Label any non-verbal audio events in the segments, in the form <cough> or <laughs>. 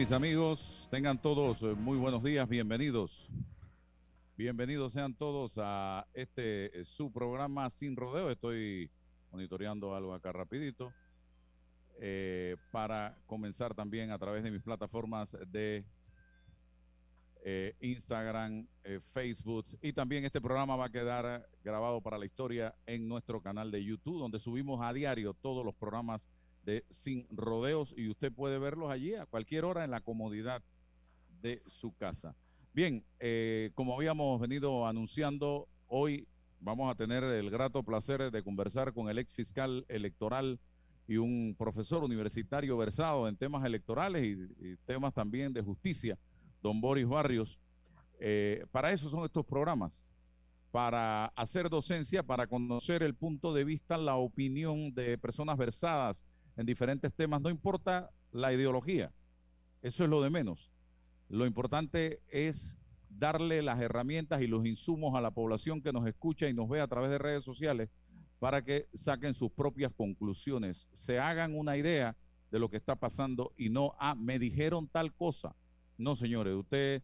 Mis amigos? Tengan todos eh, muy buenos días, bienvenidos. Bienvenidos sean todos a este eh, su programa Sin Rodeo. Estoy monitoreando algo acá rapidito. eh, para comenzar también a través de mis plataformas de Instagram, Facebook y también este programa va a quedar grabado para la historia en nuestro canal de YouTube donde subimos a diario todos los programas de Sin Rodeos y usted puede verlos allí a cualquier hora en la comodidad de su casa. Bien, eh, como habíamos venido anunciando, hoy vamos a tener el grato placer de conversar con el ex fiscal electoral y un profesor universitario versado en temas electorales y, temas también de justicia, don Boris Barrios. Eh, para eso son estos programas, para hacer docencia, para conocer el punto de vista, la opinión de personas versadas en diferentes temas, no importa la ideología, eso es lo de menos. Lo importante es darle las herramientas y los insumos a la población que nos escucha y nos ve a través de redes sociales para que saquen sus propias conclusiones, se hagan una idea de lo que está pasando y no, ah, me dijeron tal cosa. No, señores, usted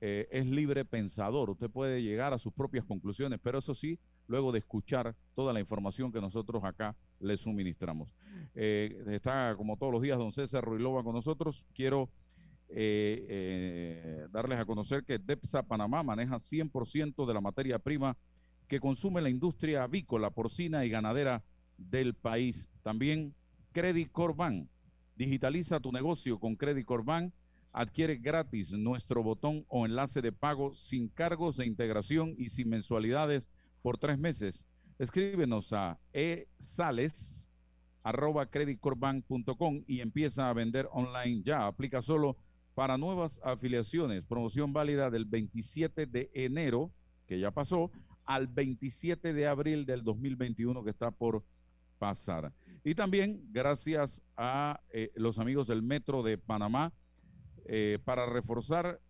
eh, es libre pensador, usted puede llegar a sus propias conclusiones, pero eso sí, luego de escuchar toda la información que nosotros acá le suministramos. Eh, está como todos los días don César Ruilova con nosotros. Quiero eh, eh, darles a conocer que DEPSA Panamá maneja 100% de la materia prima que consume la industria avícola, porcina y ganadera del país. También Credit Corban. Digitaliza tu negocio con Credit Corban. Adquiere gratis nuestro botón o enlace de pago sin cargos de integración y sin mensualidades por tres meses. Escríbenos a esales arroba creditcorbank.com y empieza a vender online ya. Aplica solo para nuevas afiliaciones. Promoción válida del 27 de enero, que ya pasó, al 27 de abril del 2021 que está por pasar. Y también gracias a eh, los amigos del Metro de Panamá eh, para reforzar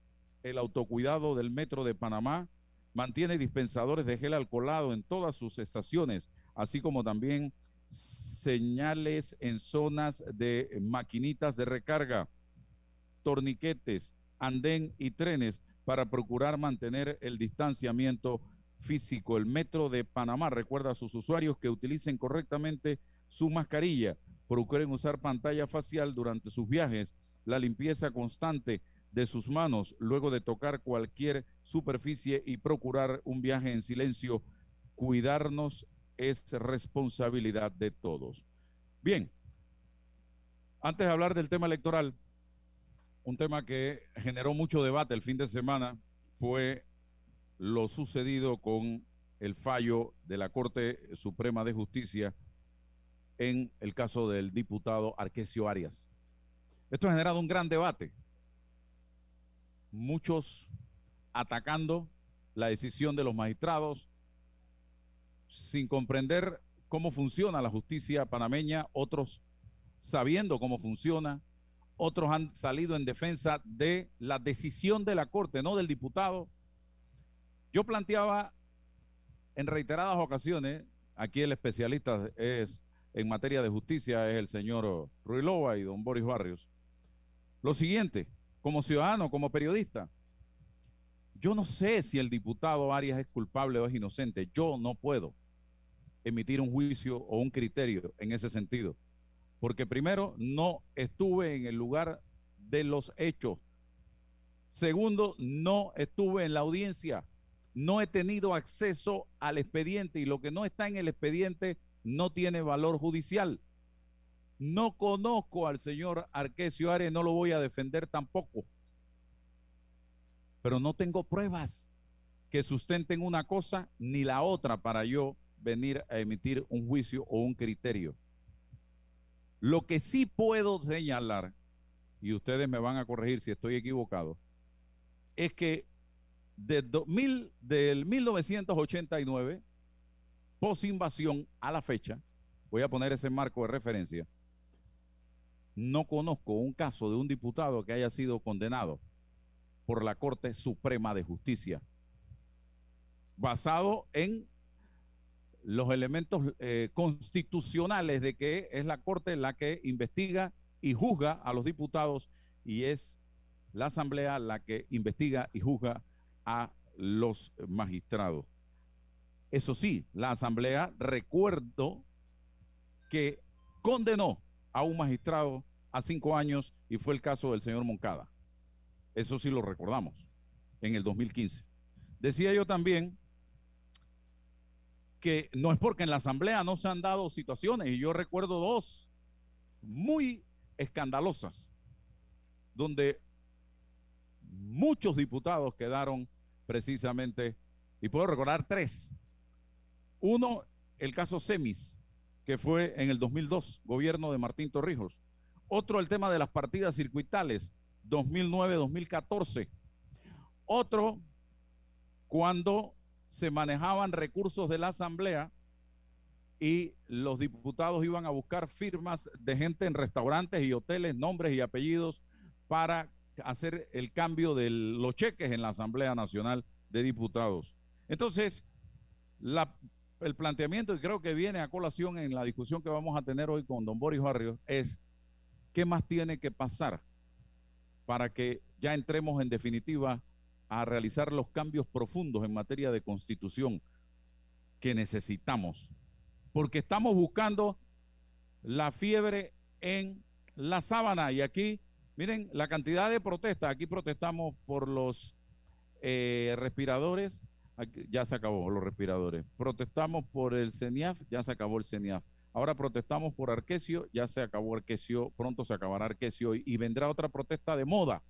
el autocuidado del Metro de Panamá. Mantiene dispensadores de gel alcoholado en todas sus estaciones, así como también señales en zonas de maquinitas de recarga, torniquetes, andén y trenes para procurar mantener el distanciamiento físico. El Metro de Panamá recuerda a sus usuarios que utilicen correctamente su mascarilla, procuren usar pantalla facial durante sus viajes, la limpieza constante de sus manos luego de tocar cualquier superficie y procurar un viaje en silencio. Cuidarnos es responsabilidad de todos. Bien, antes de hablar del tema electoral, un tema que generó mucho debate el fin de semana fue lo sucedido con el fallo de la Corte Suprema de Justicia en el caso del diputado Arquesio Arias. Esto ha generado un gran debate. Muchos atacando la decisión de los magistrados sin comprender cómo funciona la justicia panameña, otros sabiendo cómo funciona, otros han salido en defensa de la decisión de la Corte, no del diputado. Yo planteaba en reiteradas ocasiones, aquí el especialista es en materia de justicia es el señor Ruilova y don Boris Barrios, lo siguiente, como ciudadano, como periodista, yo no sé si el diputado Arias es culpable o es inocente, yo no puedo emitir un juicio o un criterio en ese sentido. Porque primero, no estuve en el lugar de los hechos. Segundo, no estuve en la audiencia. No he tenido acceso al expediente y lo que no está en el expediente no tiene valor judicial. No conozco al señor Arquesio Ares, no lo voy a defender tampoco. Pero no tengo pruebas que sustenten una cosa ni la otra para yo venir a emitir un juicio o un criterio. Lo que sí puedo señalar, y ustedes me van a corregir si estoy equivocado, es que de 2000, del 1989, post invasión a la fecha, voy a poner ese marco de referencia, no conozco un caso de un diputado que haya sido condenado por la Corte Suprema de Justicia, basado en los elementos eh, constitucionales de que es la Corte la que investiga y juzga a los diputados y es la Asamblea la que investiga y juzga a los magistrados. Eso sí, la Asamblea, recuerdo que condenó a un magistrado a cinco años y fue el caso del señor Moncada. Eso sí lo recordamos, en el 2015. Decía yo también que no es porque en la Asamblea no se han dado situaciones, y yo recuerdo dos muy escandalosas, donde muchos diputados quedaron precisamente, y puedo recordar tres. Uno, el caso Semis, que fue en el 2002, gobierno de Martín Torrijos. Otro, el tema de las partidas circuitales, 2009-2014. Otro, cuando se manejaban recursos de la Asamblea y los diputados iban a buscar firmas de gente en restaurantes y hoteles, nombres y apellidos para hacer el cambio de los cheques en la Asamblea Nacional de Diputados. Entonces, el planteamiento, y creo que viene a colación en la discusión que vamos a tener hoy con don Boris Barrios, es qué más tiene que pasar para que ya entremos en definitiva a realizar los cambios profundos en materia de constitución que necesitamos. Porque estamos buscando la fiebre en la sábana y aquí Miren la cantidad de protestas. Aquí protestamos por los eh, respiradores. Ya se acabó los respiradores. Protestamos por el CENIAF. Ya se acabó el CENIAF. Ahora protestamos por Arquesio. Ya se acabó Arquesio. Pronto se acabará Arquesio. Y, vendrá otra protesta de moda.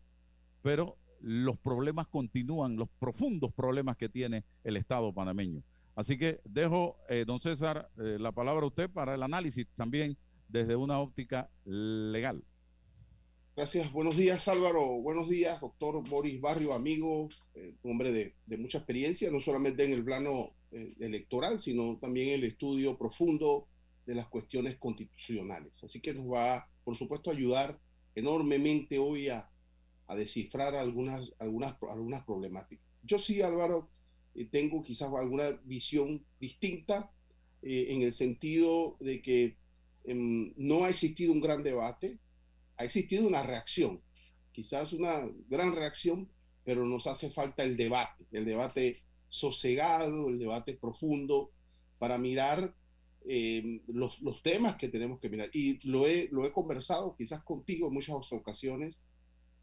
Pero los problemas continúan, los profundos problemas que tiene el Estado panameño. Así que dejo, eh, don César, eh, la palabra a usted para el análisis también desde una óptica legal. Gracias, buenos días Álvaro, buenos días doctor Boris Barrio, amigo, eh, hombre de, mucha experiencia, no solamente en el plano eh, electoral, sino también en el estudio profundo de las cuestiones constitucionales. Así que nos va, por supuesto, a ayudar enormemente hoy a, descifrar algunas, algunas, algunas problemáticas. Yo sí, Álvaro, eh, tengo quizás alguna visión distinta en el sentido de que em, no ha existido un gran debate, ha existido una reacción, quizás una gran reacción, pero nos hace falta el debate, el debate sosegado, el debate profundo, para mirar eh, los, los, temas que tenemos que mirar. Y lo he, lo he conversado quizás contigo en muchas ocasiones.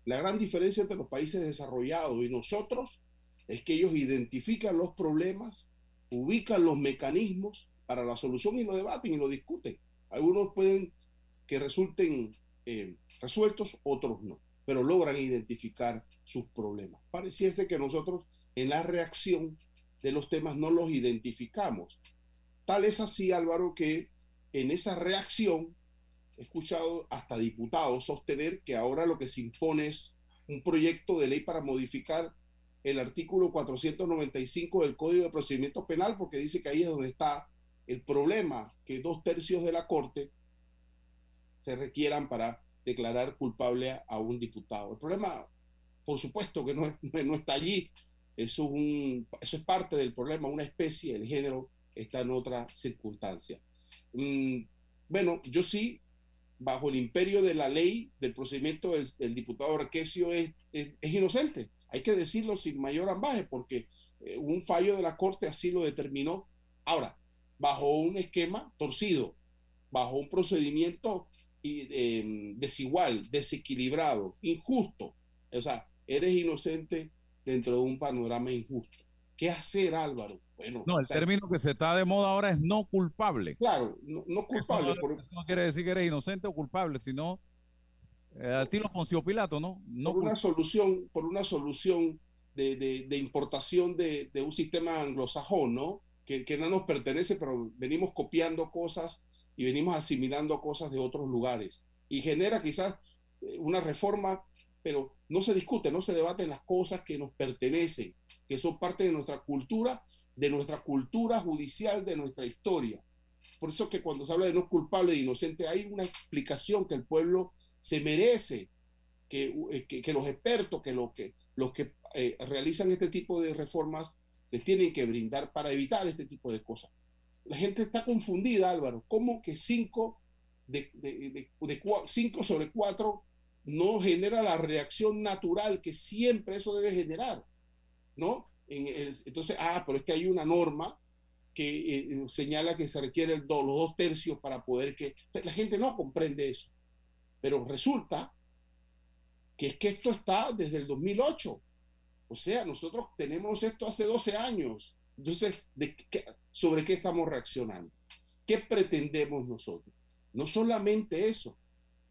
La gran diferencia entre los países desarrollados y nosotros es que ellos identifican los problemas, ubican los mecanismos para la solución y lo debaten y lo discuten. Algunos pueden que resulten eh, resueltos, otros no, pero logran identificar sus problemas. Pareciese que nosotros en la reacción de los temas no los identificamos. Tal es así, Álvaro, que en esa reacción he escuchado hasta diputados sostener que ahora lo que se impone es un proyecto de ley para modificar el artículo 495 del Código de Procedimiento Penal, porque dice que ahí es donde está el problema, que dos tercios de la Corte se requieran para declarar culpable a un diputado. El problema, por supuesto que no, <laughs> está allí, eso es, parte del problema, una especie, el género está en otra circunstancia. Mm, bueno, yo sí, bajo el imperio de la ley, del procedimiento, del, diputado Arquesio es, es, inocente. Hay que decirlo sin mayor ambaje, porque eh, un fallo de la Corte así lo determinó. Ahora, bajo un esquema torcido, bajo un procedimiento Em, desigual, desequilibrado, injusto. O sea, eres inocente dentro de un panorama injusto. ¿Qué hacer, Álvaro? Bueno, no, el término que se está de moda ahora es no culpable. Claro, no, culpable. no, no, quiere decir que eres inocente o culpable, sino eh, al estilo Poncio Pilato, ¿no? no por una solución, por una solución de, de, importación de, de, un sistema anglosajón, ¿no? Que, que, no nos pertenece, pero venimos copiando cosas y venimos asimilando cosas de otros lugares. Y genera quizás eh, una reforma, pero no se discute, no se debate las cosas que nos pertenecen que son parte de nuestra cultura, de nuestra cultura judicial, de nuestra historia. Por eso que cuando se habla de no culpable e inocente, hay una explicación que el pueblo se merece, que, eh, que, los expertos, que los que, los que eh, realizan este tipo de reformas les tienen que brindar para evitar este tipo de cosas. La gente está confundida, Álvaro. ¿Cómo que cinco de, de, de, cinco sobre cuatro no genera la reacción natural que siempre eso debe generar? ¿no? entonces, ah, pero es que hay una norma que eh, señala que se requiere los dos tercios para poder que... La gente no comprende eso. Pero resulta que es que esto está desde el 2008. O sea, nosotros tenemos esto hace 12 años. Entonces, ¿de ¿sobre qué estamos reaccionando? ¿Qué pretendemos nosotros? No solamente eso.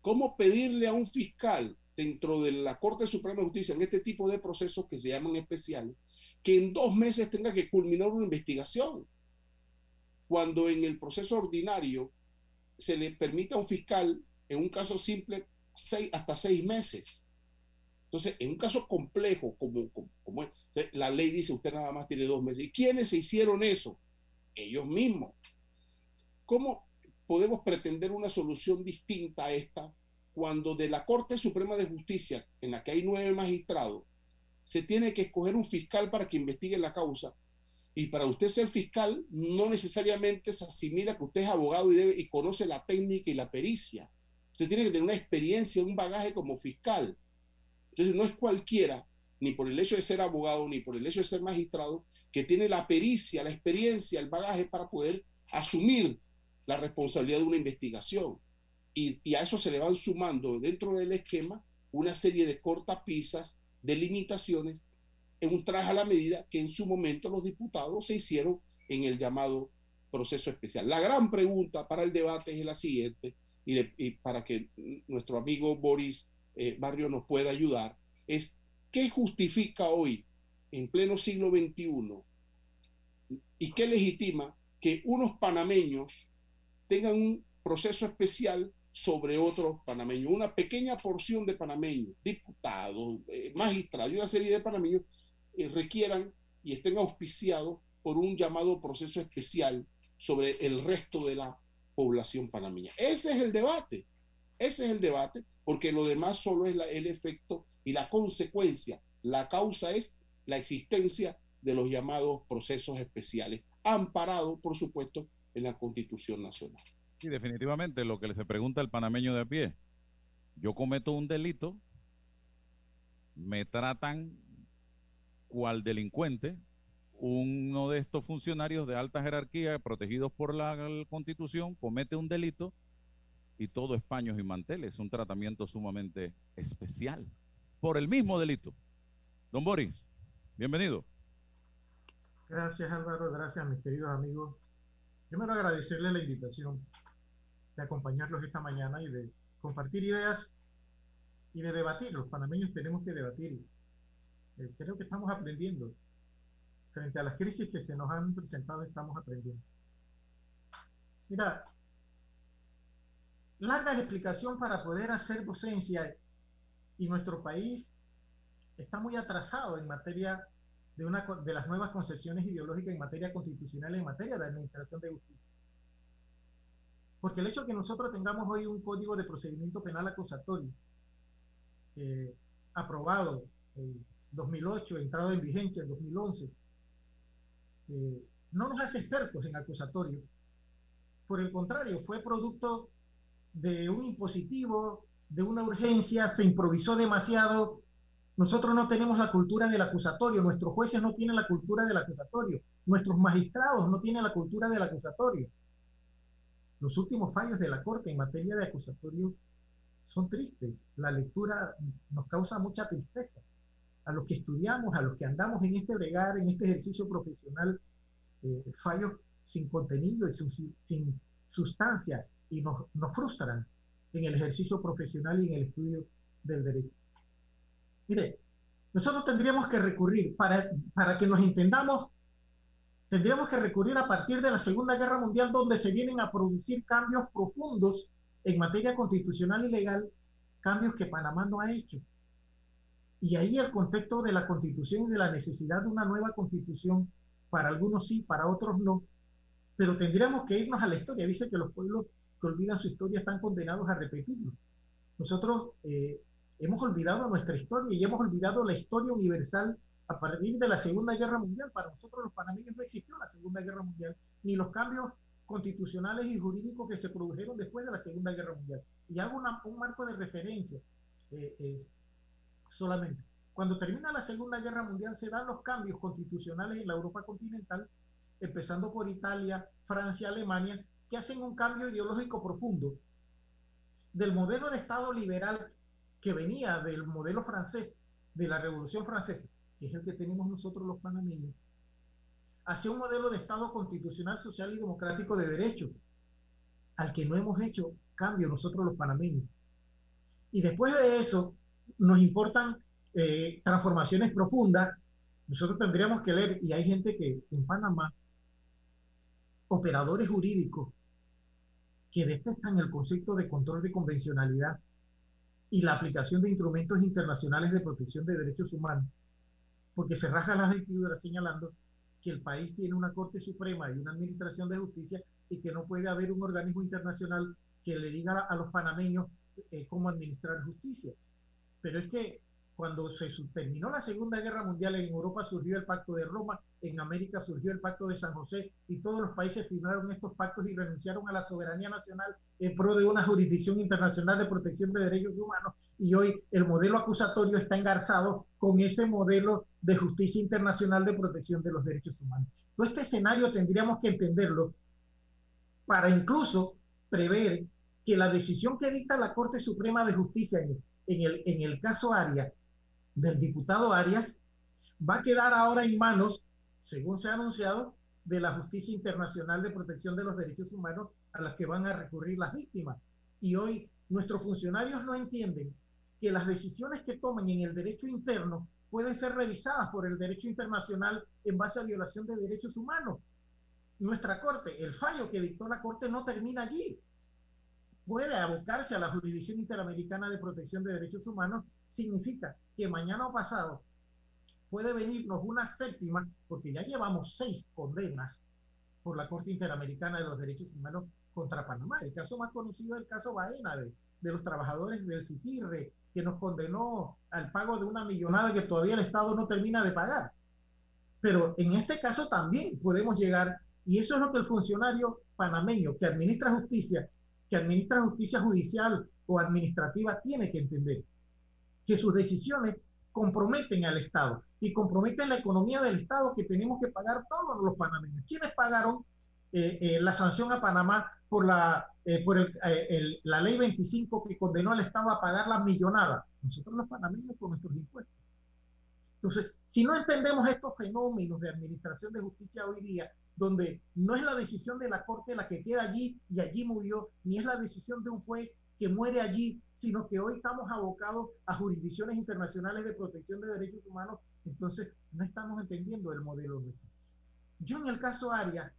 ¿Cómo pedirle a un fiscal dentro de la Corte Suprema de Justicia en este tipo de procesos que se llaman especiales, que en dos meses tenga que culminar una investigación, cuando en el proceso ordinario se le permite a un fiscal, en un caso simple, seis, hasta seis meses. Entonces, en un caso complejo como, como, la ley dice usted nada más tiene dos meses. ¿Y quiénes se hicieron eso? Ellos mismos. ¿Cómo podemos pretender una solución distinta a esta cuando de la Corte Suprema de Justicia, en la que hay nueve magistrados, se tiene que escoger un fiscal para que investigue la causa. Y para usted ser fiscal, no necesariamente se asimila que usted es abogado y, debe, conoce la técnica y la pericia. Usted tiene que tener una experiencia, un bagaje como fiscal. Entonces no es cualquiera, ni por el hecho de ser abogado, ni por el hecho de ser magistrado, que tiene la pericia, la experiencia, el bagaje para poder asumir la responsabilidad de una investigación y, a eso se le van sumando dentro del esquema una serie de cortapisas, de limitaciones, en un traje a la medida que en su momento los diputados se hicieron en el llamado proceso especial. La gran pregunta para el debate es la siguiente, y, para que nuestro amigo Boris eh, Barrio nos pueda ayudar, es ¿qué justifica hoy, en pleno siglo XXI, y qué legitima que unos panameños tengan un proceso especial sobre otros panameños. Una pequeña porción de panameños, diputados, eh, magistrados y una serie de panameños eh, requieran y estén auspiciados por un llamado proceso especial sobre el resto de la población panameña. Ese es el debate, ese es el debate, porque lo demás solo es el efecto y la consecuencia. La causa es la existencia de los llamados procesos especiales, amparado, por supuesto, en la Constitución Nacional. Sí, definitivamente lo que se pregunta el panameño de a pie. Yo cometo un delito, me tratan cual delincuente, uno de estos funcionarios de alta jerarquía protegidos por la constitución comete un delito y todo es paños y manteles, un tratamiento sumamente especial por el mismo delito. Don Boris, bienvenido. Gracias Álvaro, gracias mis queridos amigos. Primero agradecerle la invitación de acompañarlos esta mañana y de compartir ideas y de debatir. Los panameños tenemos que debatir. Eh, creo que estamos aprendiendo. Frente a las crisis que se nos han presentado, estamos aprendiendo. Mira, larga la explicación para poder hacer docencia y nuestro país está muy atrasado en materia de, una, de las nuevas concepciones ideológicas en materia constitucional, en materia de administración de justicia. Porque el hecho de que nosotros tengamos hoy un código de procedimiento penal acusatorio eh, aprobado en 2008, entrado en vigencia en 2011, eh, no nos hace expertos en acusatorio. Por el contrario, fue producto de un impositivo, de una urgencia, se improvisó demasiado. Nosotros no tenemos la cultura del acusatorio, nuestros jueces no tienen la cultura del acusatorio, nuestros magistrados no tienen la cultura del acusatorio. Los últimos fallos de la Corte en materia de acusatorio son tristes. La lectura nos causa mucha tristeza. a los que estudiamos, a los que andamos en este regar, en este ejercicio profesional, eh, fallos sin contenido y sin, sustancia y nos frustran en el ejercicio profesional y en el estudio del derecho. Mire, nosotros tendríamos que recurrir, para, para que nos entendamos, tendríamos que recurrir a partir de la Segunda Guerra Mundial, donde se vienen a producir cambios profundos en materia constitucional y legal, cambios que Panamá no ha hecho. Y ahí el contexto de la constitución y de la necesidad de una nueva constitución, para algunos sí, para otros no, pero tendríamos que irnos a la historia. Dice que los pueblos que olvidan su historia están condenados a repetirlo. Nosotros eh, hemos olvidado nuestra historia y hemos olvidado la historia universal a partir de la Segunda Guerra Mundial. Para nosotros los panameños no existió la Segunda Guerra Mundial, ni los cambios constitucionales y jurídicos que se produjeron después de la Segunda Guerra Mundial. Y hago un marco de referencia eh, solamente. Cuando termina la Segunda Guerra Mundial se dan los cambios constitucionales en la Europa continental, empezando por Italia, Francia, Alemania, que hacen un cambio ideológico profundo del modelo de Estado liberal que venía del modelo francés, de la Revolución Francesa, que es el que tenemos nosotros los panameños, hacia un modelo de Estado constitucional, social y democrático de derecho, al que no hemos hecho cambio nosotros los panameños. Y después de eso, nos importan eh, transformaciones profundas. Nosotros tendríamos que leer, y hay gente que en Panamá, operadores jurídicos, que detestan el concepto de control de convencionalidad y la aplicación de instrumentos internacionales de protección de derechos humanos, porque se raja las vestiduras señalando que el país tiene una Corte Suprema y una Administración de Justicia y que no puede haber un organismo internacional que le diga a los panameños eh, cómo administrar justicia. Pero es que cuando se terminó la Segunda Guerra Mundial en Europa surgió el Pacto de Roma, en América surgió el Pacto de San José y todos los países firmaron estos pactos y renunciaron a la soberanía nacional en pro de una jurisdicción internacional de protección de derechos humanos y hoy el modelo acusatorio está engarzado con ese modelo de justicia internacional de protección de los derechos humanos. Todo este escenario tendríamos que entenderlo para incluso prever que la decisión que dicta la Corte Suprema de Justicia en, el, en el caso Arias del diputado Arias va a quedar ahora en manos, según se ha anunciado, de la Justicia Internacional de Protección de los Derechos Humanos a las que van a recurrir las víctimas. Y hoy nuestros funcionarios no entienden que las decisiones que toman en el derecho interno pueden ser revisadas por el derecho internacional en base a violación de derechos humanos. Nuestra Corte, el fallo que dictó la Corte no termina allí puede abocarse a la Jurisdicción Interamericana de Protección de Derechos Humanos, significa que mañana o pasado puede venirnos una séptima, porque ya llevamos seis condenas por la Corte Interamericana de los Derechos Humanos contra Panamá. El caso más conocido es el caso Baena, de, de los trabajadores del CITIRRE, que nos condenó al pago de una millonada que todavía el Estado no termina de pagar. Pero en este caso también podemos llegar, y eso es lo que el funcionario panameño que administra justicia que administra justicia judicial o administrativa tiene que entender que sus decisiones comprometen al Estado y comprometen la economía del Estado que tenemos que pagar todos los panameños. ¿Quiénes pagaron eh, eh, la sanción a Panamá por, la, eh, por la ley 25 que condenó al Estado a pagar las millonadas? Nosotros los panameños con nuestros impuestos. Entonces, si no entendemos estos fenómenos de administración de justicia hoy día, donde no es la decisión de la Corte la que queda allí y allí murió, ni es la decisión de un juez que muere allí, sino que hoy estamos abocados a jurisdicciones internacionales de protección de derechos humanos, entonces no estamos entendiendo el modelo nuestro. Yo en el caso Aria,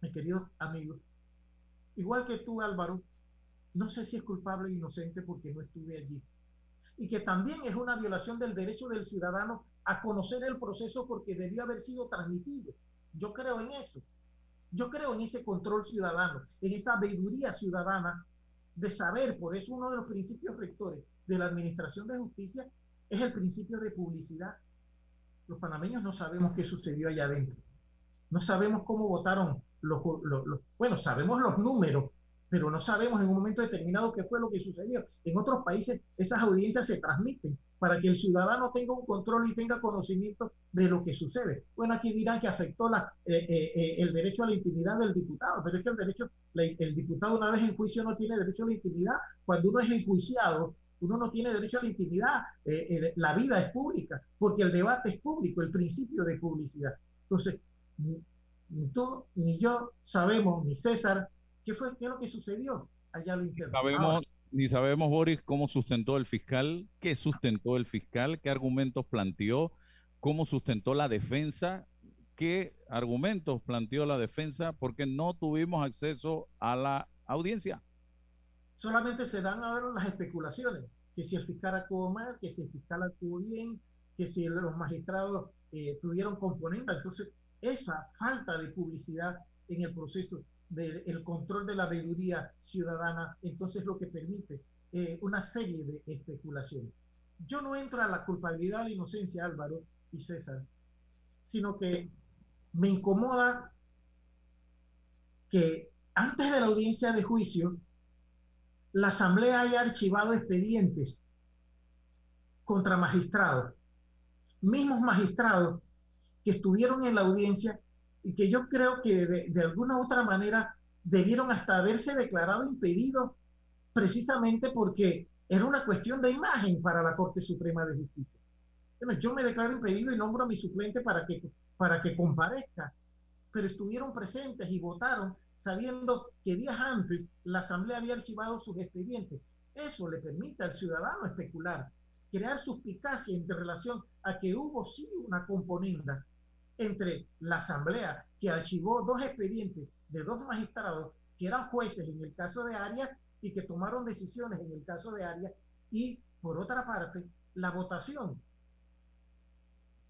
mis queridos amigos, igual que tú Álvaro, no sé si es culpable o inocente porque no estuve allí y que también es una violación del derecho del ciudadano a conocer el proceso porque debió haber sido transmitido. Yo creo en eso. Yo creo en ese control ciudadano, en esa veeduría ciudadana de saber, por eso uno de los principios rectores de la Administración de Justicia es el principio de publicidad. Los panameños no sabemos qué sucedió allá adentro. No sabemos cómo votaron los, los bueno, sabemos los números, pero no sabemos en un momento determinado qué fue lo que sucedió. En otros países esas audiencias se transmiten para que el ciudadano tenga un control y tenga conocimiento de lo que sucede. Bueno, aquí dirán que afectó la, eh, eh, eh, el derecho a la intimidad del diputado, pero es que el derecho, el diputado una vez en juicio no tiene derecho a la intimidad. Cuando uno es enjuiciado uno no tiene derecho a la intimidad, eh, la vida es pública, porque el debate es público, el principio de publicidad. Entonces, ni, tú ni yo sabemos, ni César, qué fue, qué es lo que sucedió allá lo interno. Sabemos, ni sabemos, Boris, cómo sustentó el fiscal, qué sustentó el fiscal, qué argumentos planteó, cómo sustentó la defensa, qué argumentos planteó la defensa, porque no tuvimos acceso a la audiencia. Solamente se dan ahora las especulaciones, que si el fiscal actuó mal, que si el fiscal actuó bien, que si los magistrados eh, tuvieron componentes. Entonces, esa falta de publicidad en el proceso del control de la veeduría ciudadana, entonces lo que permite eh, una serie de especulaciones. Yo no entro a la culpabilidad o la inocencia, Álvaro y César, sino que me incomoda que antes de la audiencia de juicio, la Asamblea haya archivado expedientes contra magistrados, mismos magistrados que estuvieron en la audiencia y que yo creo que de, alguna u otra manera debieron hasta haberse declarado impedidos precisamente porque era una cuestión de imagen para la Corte Suprema de Justicia. Bueno, yo me declaro impedido y nombro a mi suplente para que, para que comparezca, pero estuvieron presentes y votaron sabiendo que días antes la Asamblea había archivado sus expedientes. Eso le permite al ciudadano especular, crear suspicacia en relación a que hubo sí una componenda entre la Asamblea, que archivó dos expedientes de dos magistrados que eran jueces en el caso de Arias y que tomaron decisiones en el caso de Arias, y por otra parte, la votación.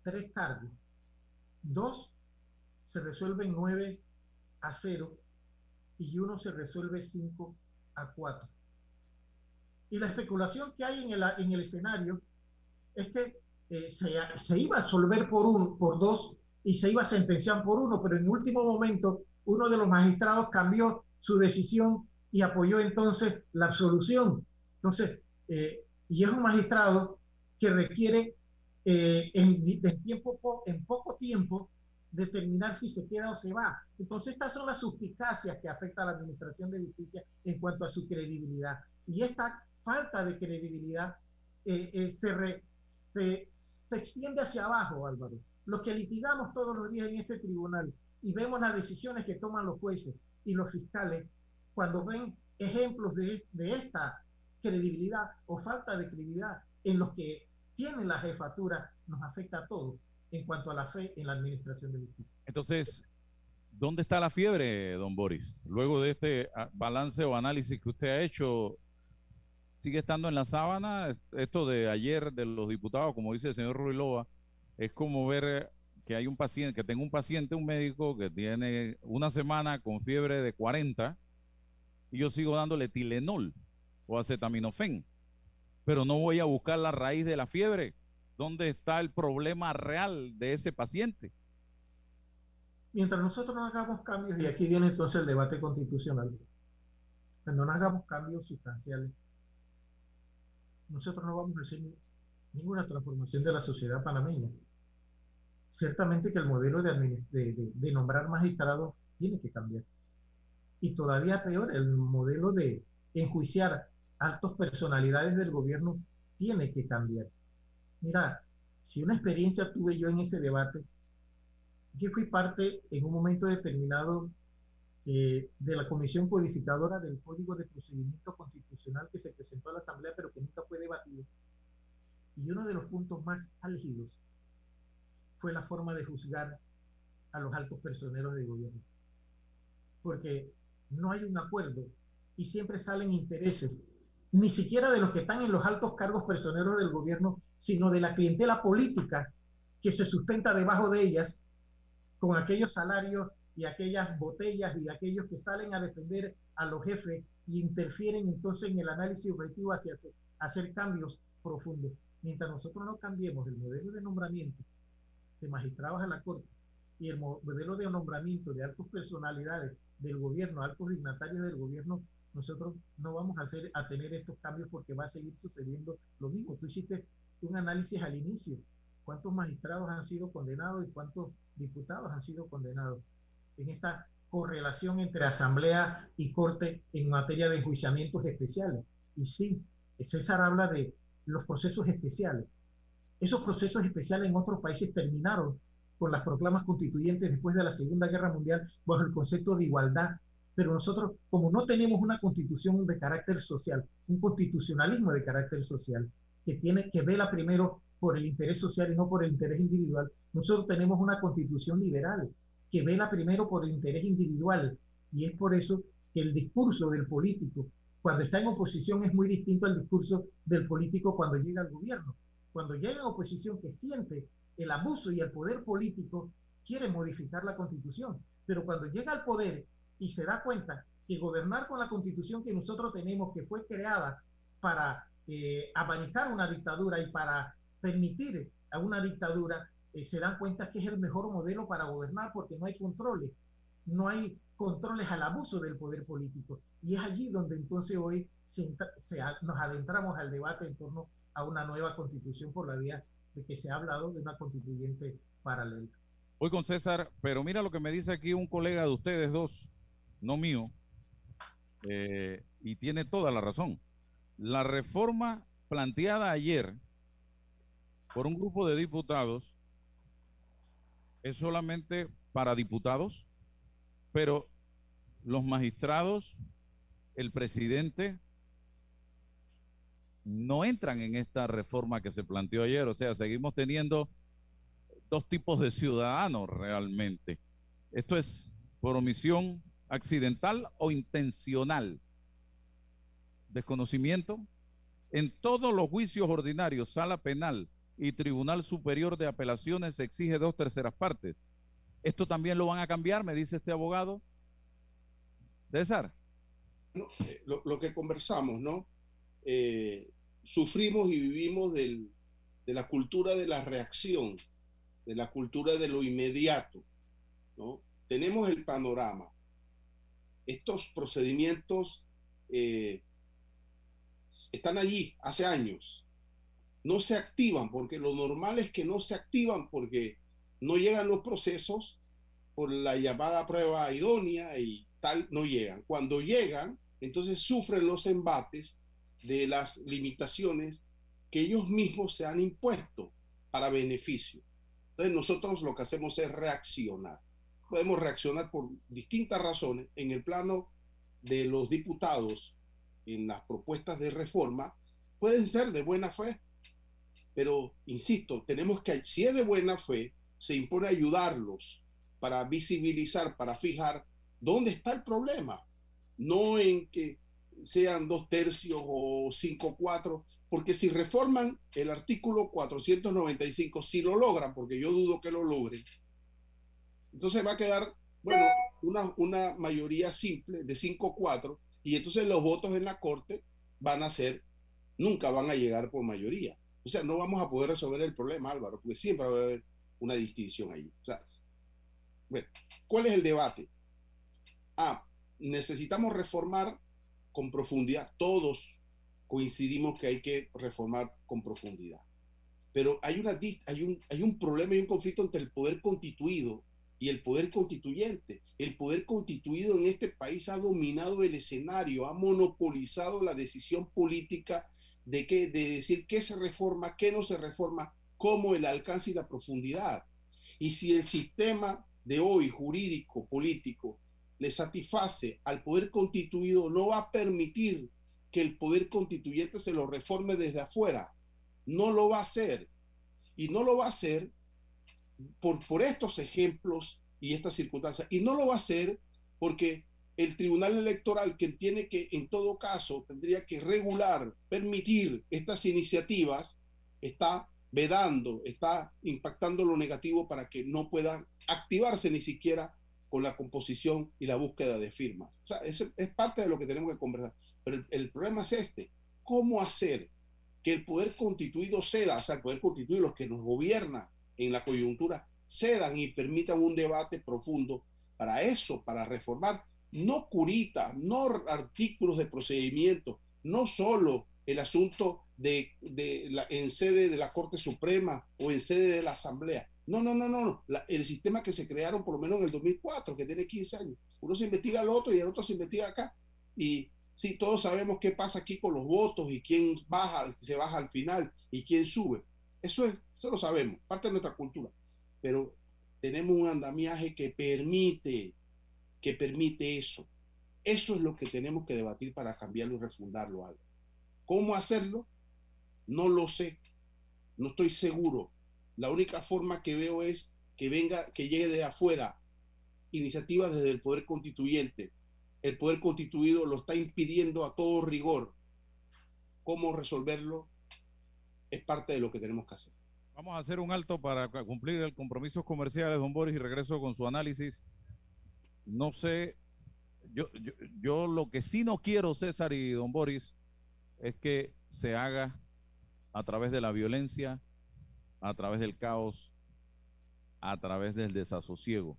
Tres cargos. Dos se resuelven 9 a 0 y uno se resuelve 5 a 4. Y la especulación que hay en el, en el escenario es que eh, se, se, iba a resolver por, un, por dos y se iba a sentenciar por uno, pero en último momento uno de los magistrados cambió su decisión y apoyó entonces la absolución. Entonces, eh, y es un magistrado que requiere eh, en, tiempo, en poco tiempo determinar si se queda o se va. Entonces, estas son las suspicacias que afectan a la Administración de Justicia en cuanto a su credibilidad. Y esta falta de credibilidad eh, se, se, se extiende hacia abajo, Álvaro los que litigamos todos los días en este tribunal y vemos las decisiones que toman los jueces y los fiscales, cuando ven ejemplos de, esta credibilidad o falta de credibilidad en los que tienen la jefatura, nos afecta a todos en cuanto a la fe en la administración de justicia. Entonces, ¿dónde está la fiebre, don Boris? Luego de este ah, balance o análisis que usted ha hecho, ¿sigue estando en la sábana? Esto de ayer de los diputados, como dice el señor Ruilova, es como ver que hay un paciente, que tengo un paciente, un médico que tiene una semana con fiebre de 40 y yo sigo dándole Tilenol o acetaminofén, pero no voy a buscar la raíz de la fiebre. ¿Dónde está el problema real de ese paciente? Mientras nosotros no hagamos cambios, y aquí viene entonces el debate constitucional, cuando no hagamos cambios sustanciales, nosotros no vamos a hacer ninguna transformación de la sociedad panameña. Ciertamente que el modelo de, nombrar magistrados tiene que cambiar. Y todavía peor, el modelo de enjuiciar altas personalidades del gobierno tiene que cambiar. Mira, si una experiencia tuve yo en ese debate, yo fui parte en un momento determinado eh, de la comisión codificadora del Código de Procedimiento Constitucional que se presentó a la Asamblea, pero que nunca fue debatido. Y uno de los puntos más álgidos fue la forma de juzgar a los altos personeros de gobierno. Porque no hay un acuerdo y siempre salen intereses, ni siquiera de los que están en los altos cargos personeros del gobierno, sino de la clientela política que se sustenta debajo de ellas con aquellos salarios y aquellas botellas y aquellos que salen a defender a los jefes y interfieren entonces en el análisis objetivo hacia hacer cambios profundos mientras nosotros no cambiemos el modelo de nombramiento de magistrados a la Corte y el modelo de nombramiento de altas personalidades del gobierno, altos dignatarios del gobierno, nosotros no vamos a, hacer, a tener estos cambios porque va a seguir sucediendo lo mismo. Tú hiciste un análisis al inicio. ¿Cuántos magistrados han sido condenados y cuántos diputados han sido condenados? En esta correlación entre asamblea y corte en materia de enjuiciamientos especiales. Y sí, César habla de los procesos especiales. Esos procesos especiales en otros países terminaron con las proclamas constituyentes después de la Segunda Guerra Mundial bajo el concepto de igualdad. Pero nosotros, como no tenemos una constitución de carácter social, un constitucionalismo de carácter social, que tiene que vela primero por el interés social y no por el interés individual, nosotros tenemos una constitución liberal que vela primero por el interés individual. Y es por eso que el discurso del político, cuando está en oposición, es muy distinto al discurso del político cuando llega al gobierno. Cuando llega en oposición, que siente el abuso y el poder político, quiere modificar la constitución. Pero cuando llega al poder y se da cuenta que gobernar con la constitución que nosotros tenemos, que fue creada para eh, abanicar una dictadura y para permitir a una dictadura, eh, se dan cuenta que es el mejor modelo para gobernar porque no hay controles, no hay controles al abuso del poder político. Y es allí donde entonces hoy nos adentramos al debate en torno a una nueva constitución por la vía de que se ha hablado de una constituyente paralela. Voy con César, pero mira lo que me dice aquí un colega de ustedes dos, no mío, eh, y tiene toda la razón. La reforma planteada ayer por un grupo de diputados es solamente para diputados, pero los magistrados, el presidente, no entran en esta reforma que se planteó ayer. O sea, seguimos teniendo dos tipos de ciudadanos realmente. Esto es por omisión accidental o intencional. Desconocimiento. En todos los juicios ordinarios, sala penal y Tribunal Superior de Apelaciones se exige dos terceras partes. ¿Esto también lo van a cambiar, me dice este abogado? César. Eh, lo, que conversamos, ¿no? Eh, sufrimos y vivimos de la cultura de la reacción, de la cultura de lo inmediato, ¿no? Tenemos el panorama. Estos procedimientos eh, están allí hace años. No se activan porque lo normal es que no se activan porque no llegan los procesos por la llamada prueba idónea y tal, no llegan. Cuando llegan, entonces sufren los embates de las limitaciones que ellos mismos se han impuesto para beneficio. Entonces nosotros lo que hacemos es reaccionar. Podemos reaccionar por distintas razones. En el plano de los diputados, en las propuestas de reforma, pueden ser de buena fe, pero insisto, tenemos que, si es de buena fe, se impone ayudarlos para visibilizar, para fijar dónde está el problema, no en que sean dos tercios o cinco cuatro, porque si reforman el artículo 495, si lo logran, porque yo dudo que lo logren, entonces va a quedar, bueno, una, una mayoría simple de 5-4, y entonces los votos en la Corte van a ser, nunca van a llegar por mayoría. O sea, no vamos a poder resolver el problema, Álvaro, porque siempre va a haber una distinción ahí. O sea, bueno, ¿cuál es el debate? Ah, necesitamos reformar con profundidad. Todos coincidimos que hay que reformar con profundidad. Pero hay, una, hay, un, hay un problema y un conflicto entre el poder constituido y el poder constituyente. El poder constituido en este país ha dominado el escenario, ha monopolizado la decisión política de, qué, de decir qué se reforma, qué no se reforma, cómo el alcance y la profundidad. Y si el sistema de hoy jurídico, político, le satisface al poder constituido, no va a permitir que el poder constituyente se lo reforme desde afuera. No lo va a hacer. Y no lo va a hacer por, por estos ejemplos y estas circunstancias. Y no lo va a hacer porque el Tribunal Electoral, que tiene que, en todo caso, tendría que regular, permitir estas iniciativas, está vedando, está impactando lo negativo para que no puedan activarse ni siquiera con la composición y la búsqueda de firmas. O sea, es, es parte de lo que tenemos que conversar. Pero el, problema es este, ¿cómo hacer que el poder constituido ceda, o sea, el poder constituido, los que nos gobiernan en la coyuntura, cedan y permitan un debate profundo para eso, para reformar, no curita, no artículos de procedimiento, no solo el asunto de, de la, en sede de la Corte Suprema o en sede de la Asamblea, no, no, no, no. el sistema que se crearon por lo menos en el 2004, que tiene 15 años. Uno se investiga al otro y el otro se investiga acá. Y Sí, todos sabemos qué pasa aquí con los votos y quién baja, se baja al final y quién sube. Eso es, eso lo sabemos, parte de nuestra cultura. Pero tenemos un andamiaje que permite, que permite eso. Eso es lo que tenemos que debatir para cambiarlo y refundarlo algo. ¿Cómo hacerlo? No lo sé. No estoy seguro. La única forma que veo es que venga, que llegue de afuera iniciativas desde el poder constituyente. El poder constituido lo está impidiendo a todo rigor. ¿Cómo resolverlo? Es parte de lo que tenemos que hacer. Vamos a hacer un alto para cumplir el compromiso comercial de don Boris y regreso con su análisis. No sé, yo, yo, yo lo que sí no quiero, César y don Boris, es que se haga a través de la violencia, a través del caos, a través del desasosiego.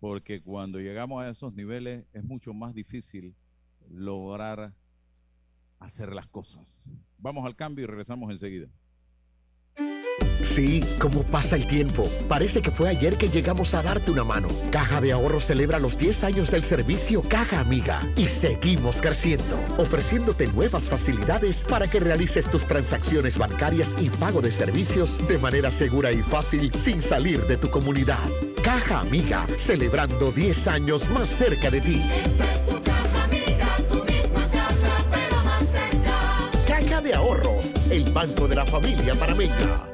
Porque cuando llegamos a esos niveles es mucho más difícil lograr hacer las cosas. Vamos al cambio y regresamos enseguida. Sí, como pasa el tiempo. Parece que fue ayer que llegamos a darte una mano. Caja de Ahorro celebra los 10 años del servicio Caja Amiga y seguimos creciendo, ofreciéndote nuevas facilidades para que realices tus transacciones bancarias y pago de servicios de manera segura y fácil sin salir de tu comunidad. Caja Amiga, celebrando 10 años más cerca de ti. caja amiga, tu misma caja, pero más cerca. Caja de Ahorros, el banco de la familia parameña.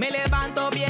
Me levanto bien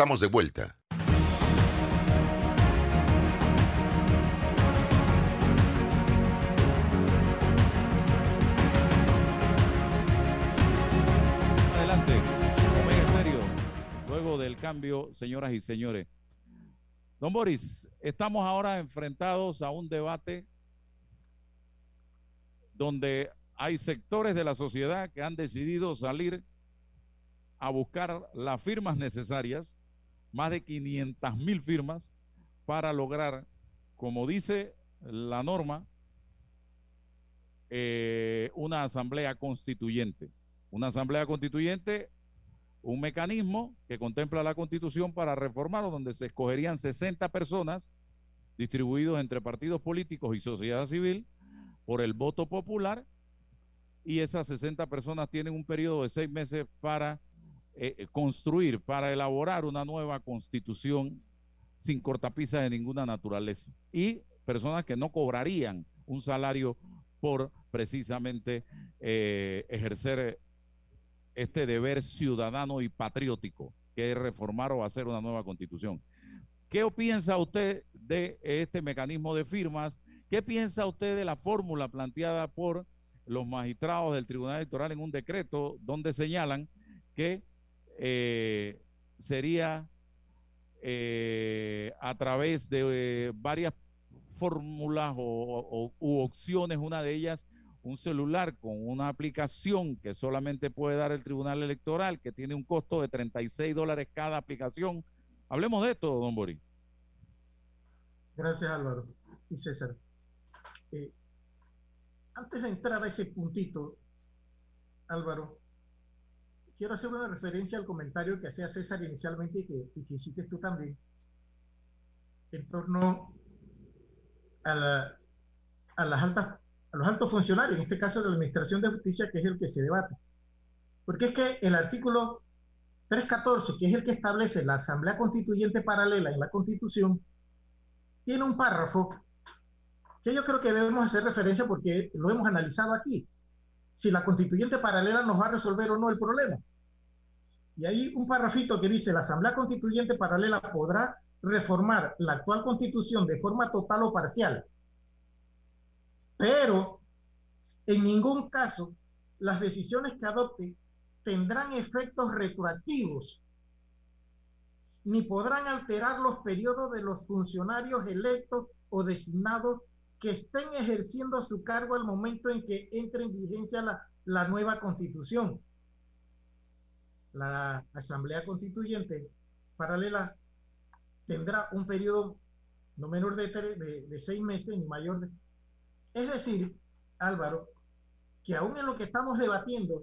Estamos de vuelta. Adelante, Omega Estéreo. Luego del cambio, señoras y señores. Don Boris, estamos ahora enfrentados a un debate donde hay sectores de la sociedad que han decidido salir a buscar las firmas necesarias, más de 500 mil firmas, para lograr, como dice la norma, eh, una asamblea constituyente. Una asamblea constituyente, un mecanismo que contempla la constitución para reformarlo, donde se escogerían 60 personas distribuidos entre partidos políticos y sociedad civil por el voto popular y esas 60 personas tienen un periodo de seis meses para eh, eh, construir, para elaborar una nueva constitución sin cortapisa de ninguna naturaleza. Y personas que no cobrarían un salario por precisamente eh, ejercer este deber ciudadano y patriótico, que es reformar o hacer una nueva constitución. ¿Qué piensa usted de este mecanismo de firmas? ¿Qué piensa usted de la fórmula planteada por los magistrados del Tribunal Electoral en un decreto donde señalan que eh, sería eh, a través de eh, varias fórmulas o, u opciones, una de ellas un celular con una aplicación que solamente puede dar el Tribunal Electoral, que tiene un costo de 36 dólares cada aplicación. Hablemos de esto, don Boris. Gracias, Álvaro y César. Antes de entrar a ese puntito, Álvaro, quiero hacer una referencia al comentario que hacía César inicialmente y que, y que hiciste tú también, en torno a, la- a las altas, a los altos funcionarios, en este caso de la Administración de Justicia, que es el que se debate. Porque es que el artículo 314, que es el que establece la Asamblea Constituyente paralela en la Constitución, tiene un párrafo que yo creo que debemos hacer referencia porque lo hemos analizado aquí. Si la constituyente paralela nos va a resolver o no el problema. Y hay un párrafito que dice, la Asamblea Constituyente paralela podrá reformar la actual constitución de forma total o parcial, pero en ningún caso las decisiones que adopte tendrán efectos retroactivos ni podrán alterar los periodos de los funcionarios electos o designados que estén ejerciendo su cargo al momento en que entre en vigencia la, la nueva constitución. La Asamblea Constituyente paralela tendrá un periodo no menor de, tre- de, de seis meses ni mayor de... Es decir, Álvaro, que aún en lo que estamos debatiendo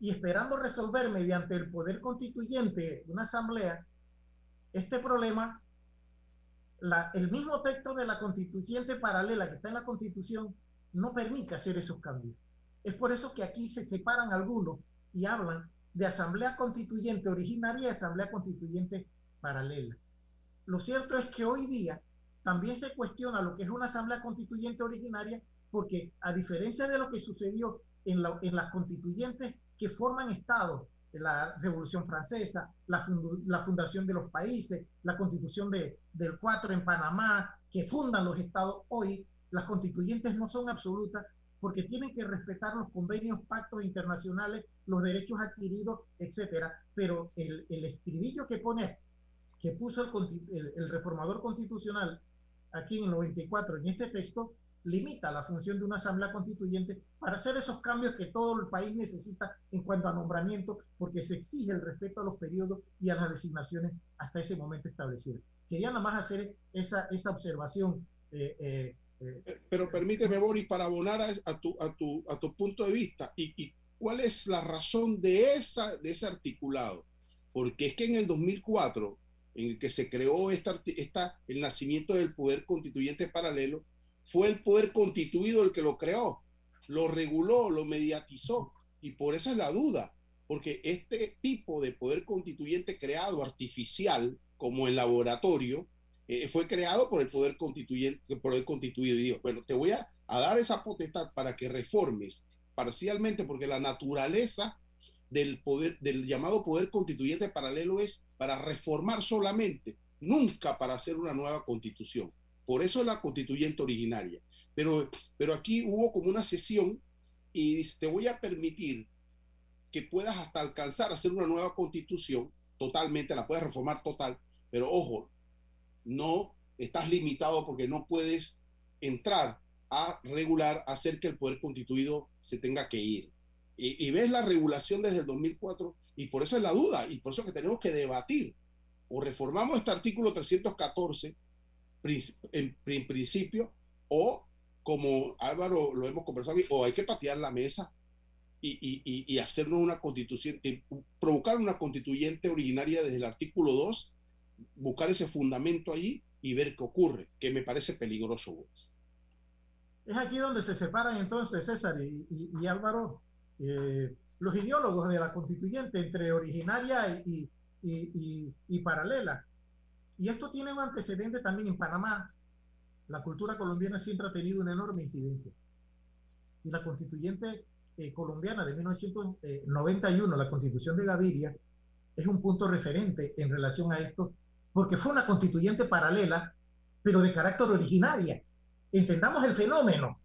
y esperando resolver mediante el poder constituyente una asamblea, este problema, el mismo texto de la constituyente paralela que está en la constitución no permite hacer esos cambios. Es por eso que aquí se separan algunos y hablan de asamblea constituyente originaria y asamblea constituyente paralela. Lo cierto es que hoy día también se cuestiona lo que es una asamblea constituyente originaria porque a diferencia de lo que sucedió en, en las constituyentes que forman estados, la Revolución Francesa, la, fundu- la fundación de los países, la constitución de, del 4 en Panamá, que fundan los estados hoy, las constituyentes no son absolutas porque tienen que respetar los convenios, pactos internacionales, los derechos adquiridos, etcétera. Pero el, el estribillo que pone, que puso el, el- el reformador constitucional aquí en el 94 en este texto, limita la función de una asamblea constituyente para hacer esos cambios que todo el país necesita en cuanto a nombramiento, porque se exige el respeto a los periodos y a las designaciones hasta ese momento establecidas. Quería nada más hacer esa, esa observación. eh, eh, eh, Pero permíteme, Boris, para abonar a, a tu, a, tu, a tu punto de vista, y, y cuál es la razón de, esa, de ese articulado? Porque es que en el 2004, en el que se creó esta, esta, el nacimiento del poder constituyente paralelo, fue el poder constituido el que lo creó, lo reguló, lo mediatizó, y por eso es la duda, porque este tipo de poder constituyente creado artificial, como en laboratorio, eh, fue creado por el poder constituyente, por el constituido. Y digo, bueno, te voy a, a dar esa potestad para que reformes parcialmente, porque la naturaleza del poder, del llamado poder constituyente paralelo es para reformar solamente, nunca para hacer una nueva constitución. Por eso es la constituyente originaria. Pero, pero aquí hubo como una sesión y dice, te voy a permitir que puedas hasta alcanzar a hacer una nueva constitución totalmente, la puedes reformar total, pero ojo, no estás limitado porque no puedes entrar a regular, hacer que el poder constituido se tenga que ir. Y, y ves la regulación desde el 2004 y por eso es la duda y por eso que tenemos que debatir. O reformamos este artículo 314 princi- en, principio o como Álvaro lo hemos conversado, o hay que patear la mesa y, y- y- hacernos una constitución, y provocar una constituyente originaria desde el artículo 2, buscar ese fundamento allí y ver qué ocurre, que me parece peligroso. Es aquí donde se separan entonces César y, Álvaro, eh, los ideólogos de la constituyente entre originaria y paralela. Y esto tiene un antecedente también en Panamá. La cultura colombiana siempre ha tenido una enorme incidencia. Y la constituyente eh, colombiana de 1991, la constitución de Gaviria, es un punto referente en relación a esto, porque fue una constituyente paralela, pero de carácter originaria. Entendamos el fenómeno.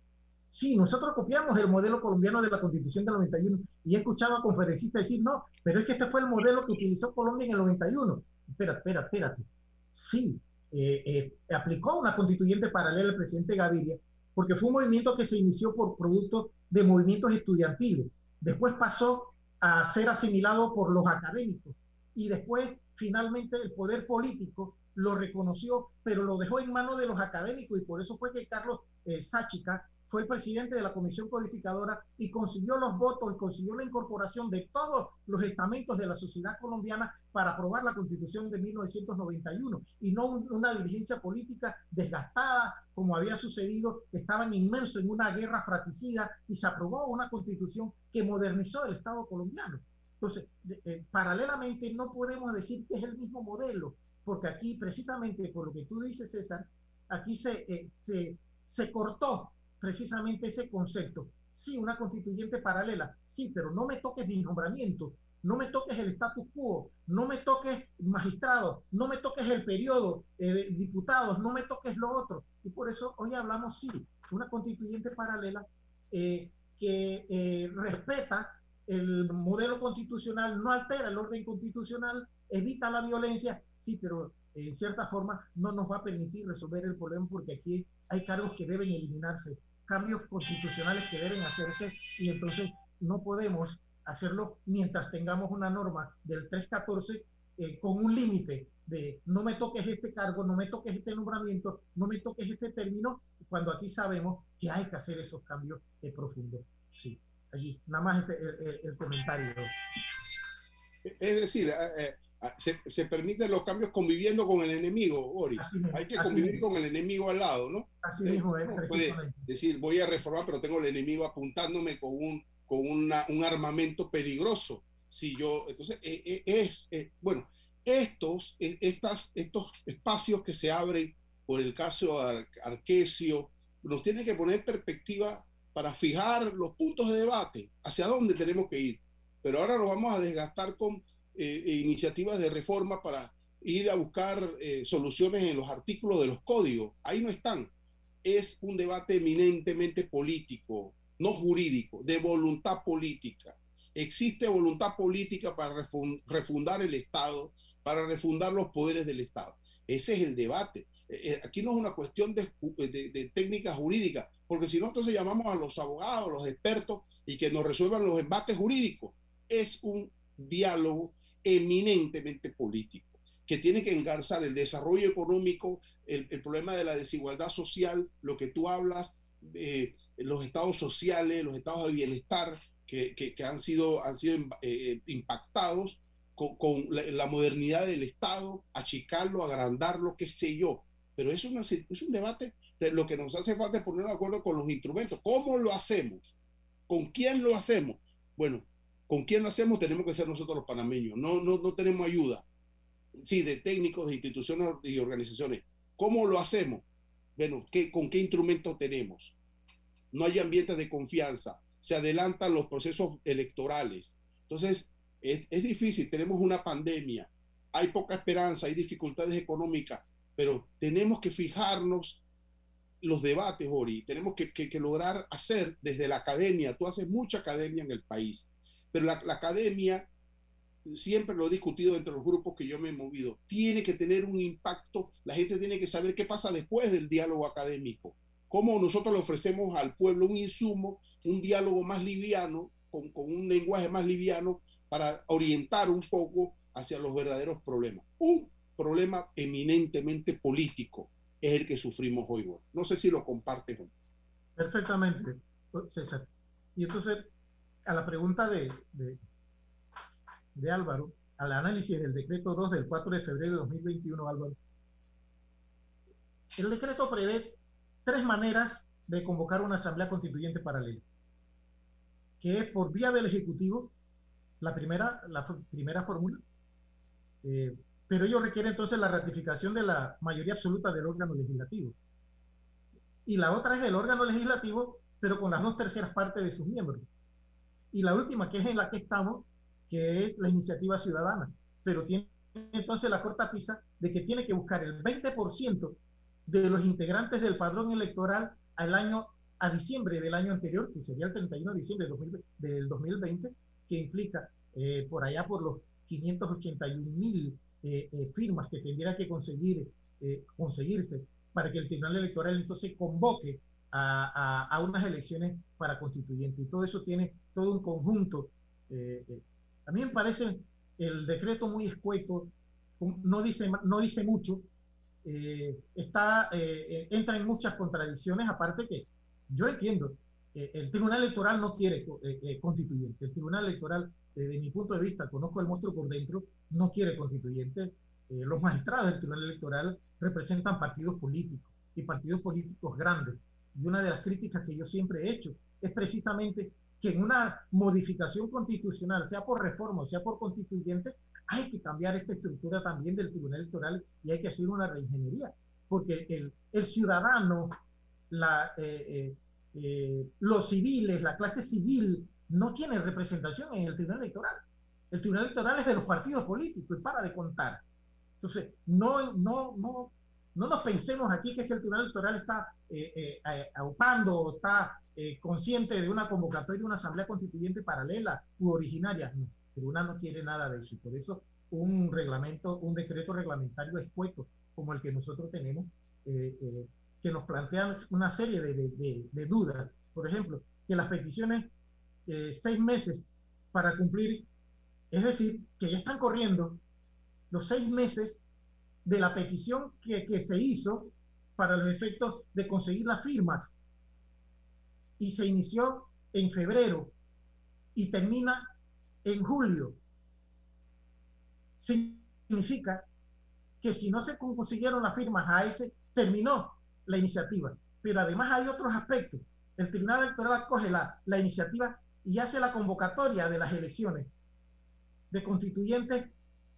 Sí, nosotros copiamos el modelo colombiano de la constitución del 91 y he escuchado a conferencistas decir, no, pero es que este fue el modelo que utilizó Colombia en el 91. Espera, espera, espérate. Sí, eh, eh, aplicó una constituyente paralela al presidente Gaviria, porque fue un movimiento que se inició por producto de movimientos estudiantiles. Después pasó a ser asimilado por los académicos y después finalmente el poder político lo reconoció, pero lo dejó en manos de los académicos y por eso fue que Carlos eh, Sáchica fue el presidente de la comisión codificadora y consiguió los votos y consiguió la incorporación de todos los estamentos de la sociedad colombiana para aprobar la constitución de 1991 y no un- una dirigencia política desgastada como había sucedido, estaban inmersos en una guerra fratricida y se aprobó una constitución que modernizó el Estado colombiano. Entonces, eh, paralelamente no podemos decir que es el mismo modelo, porque aquí precisamente por lo que tú dices, César, aquí se, eh, se, se cortó precisamente ese concepto. Sí, una constituyente paralela, sí, pero no me toques mi nombramiento, no me toques el status quo, no me toques magistrados, no me toques el periodo eh, de diputados, no me toques lo otro. Y por eso hoy hablamos, sí, una constituyente paralela eh, que eh, respeta el modelo constitucional, no altera el orden constitucional, evita la violencia, sí, pero en cierta forma no nos va a permitir resolver el problema porque aquí hay cargos que deben eliminarse, cambios constitucionales que deben hacerse y entonces no podemos hacerlo mientras tengamos una norma del 314 eh, con un límite de no me toques este cargo, no me toques este nombramiento, no me toques este término, cuando aquí sabemos que hay que hacer esos cambios profundos. Sí, allí, nada más este, el, el- el comentario. Es decir, eh, eh, se, se permiten los cambios conviviendo con el enemigo, Boris. Hay que convivir con el enemigo al lado, ¿no? Así Eh, mismo es, puede decir, voy a reformar, pero tengo el enemigo apuntándome con un, con una- un armamento peligroso. Si yo, entonces, eh, eh, es, eh, bueno, estos, eh, estas, estos espacios que se abren por el caso Ar- Arquesio, nos tienen que poner perspectiva para fijar los puntos de debate, hacia dónde tenemos que ir. Pero ahora nos vamos a desgastar con eh, eh, iniciativas de reforma para ir a buscar eh, soluciones en los artículos de los códigos. Ahí no están. Es un debate eminentemente político, no jurídico, de voluntad política. Existe voluntad política para refun- refundar el Estado, para refundar los poderes del Estado. Ese es el debate. Eh, aquí no es una cuestión de, de- de técnica jurídica, porque si no, entonces llamamos a los abogados, los expertos, y que nos resuelvan los embates jurídicos. Es un diálogo eminentemente político, que tiene que engarzar el desarrollo económico, el, el problema de la desigualdad social, lo que tú hablas, eh, los estados sociales, los estados de bienestar que, que- que han sido, han sido eh, impactados con, con la, la modernidad del Estado, achicarlo, agrandarlo, qué sé yo. Pero es, una, es un debate de lo que nos hace falta es poner de acuerdo con los instrumentos. ¿Cómo lo hacemos? ¿Con quién lo hacemos? Bueno, ¿con quién lo hacemos? Tenemos que ser nosotros los panameños. No, no, no tenemos ayuda. Sí, de técnicos, de instituciones y organizaciones. ¿Cómo lo hacemos? Bueno, ¿qué, ¿con qué instrumentos tenemos? No hay ambiente de confianza. Se adelantan los procesos electorales. Entonces, es, es difícil. Tenemos una pandemia. Hay poca esperanza, hay dificultades económicas, pero tenemos que fijarnos los debates, Ori. Tenemos que, que- que lograr hacer desde la academia. Tú haces mucha academia en el país, pero la, academia, siempre lo he discutido entre los grupos que yo me he movido, tiene que tener un impacto. La gente tiene que saber qué pasa después del diálogo académico. Cómo nosotros le ofrecemos al pueblo un insumo, un diálogo más liviano, con, con un lenguaje más liviano, para orientar un poco hacia los verdaderos problemas. Un problema eminentemente político es el que sufrimos hoy. No sé si lo compartes. Perfectamente, César. Y entonces, a la pregunta de, de, Álvaro, al análisis del decreto 2 del 4 de febrero de 2021, Álvaro, el decreto prevé tres maneras de convocar una asamblea constituyente paralela, que es por vía del Ejecutivo, la primera, la primera fórmula, eh, pero ello requiere entonces la ratificación de la mayoría absoluta del órgano legislativo. Y la otra es el órgano legislativo, pero con las dos terceras partes de sus miembros. Y la última, que es en la que estamos, que es la iniciativa ciudadana, pero tiene entonces la cortapisa de que tiene que buscar el 20% de los integrantes del padrón electoral al año a diciembre del año anterior, que sería el 31 de diciembre del 2020, del 2020, que implica eh, por allá por los 581 mil eh, eh, firmas que tendría que conseguir eh, conseguirse para que el Tribunal Electoral entonces convoque a, a- a unas elecciones para constituyente. Y todo eso tiene todo un conjunto. eh, eh. A mí me parece el decreto muy escueto, no dice, no dice mucho, eh, está, eh, eh, entra en muchas contradicciones, aparte que yo entiendo, eh, el Tribunal Electoral no quiere co- constituyente, el Tribunal Electoral, desde mi punto de vista, conozco el monstruo por dentro, no quiere constituyente, los magistrados del Tribunal Electoral representan partidos políticos y partidos políticos grandes. Y una de las críticas que yo siempre he hecho es precisamente que en una modificación constitucional, sea por reforma o sea por constituyente, hay que cambiar esta estructura también del Tribunal Electoral y hay que hacer una reingeniería, porque el, ciudadano, la, eh, eh, eh, los civiles, la clase civil, no tienen representación en el Tribunal Electoral. El Tribunal Electoral es de los partidos políticos y para de contar. Entonces, no, no, no, no nos pensemos aquí que es que el Tribunal Electoral está eh, eh, eh, aupando o está eh, consciente de una convocatoria una asamblea constituyente paralela u originaria. No, el tribunal no quiere nada de eso. Por eso un reglamento, un decreto reglamentario escueto como el que nosotros tenemos, eh, eh, que nos plantean una serie de, de- de- de dudas. Por ejemplo, que las peticiones seis meses para cumplir, es decir, que ya están corriendo los seis meses de la petición que, que se hizo para los efectos de conseguir las firmas y se inició en febrero y termina en julio. Significa que si no se consiguieron las firmas a ese, terminó la iniciativa. Pero además hay otros aspectos. El Tribunal Electoral coge la, la iniciativa y hace la convocatoria de las elecciones de constituyentes